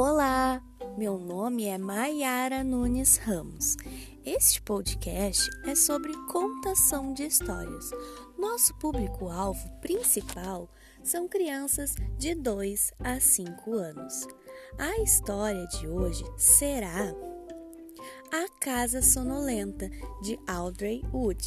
Olá, meu nome é Maiara Nunes Ramos. Este podcast é sobre contação de histórias. Nosso público-alvo principal são crianças de 2 a 5 anos. A história de hoje será A Casa Sonolenta de Audrey Wood.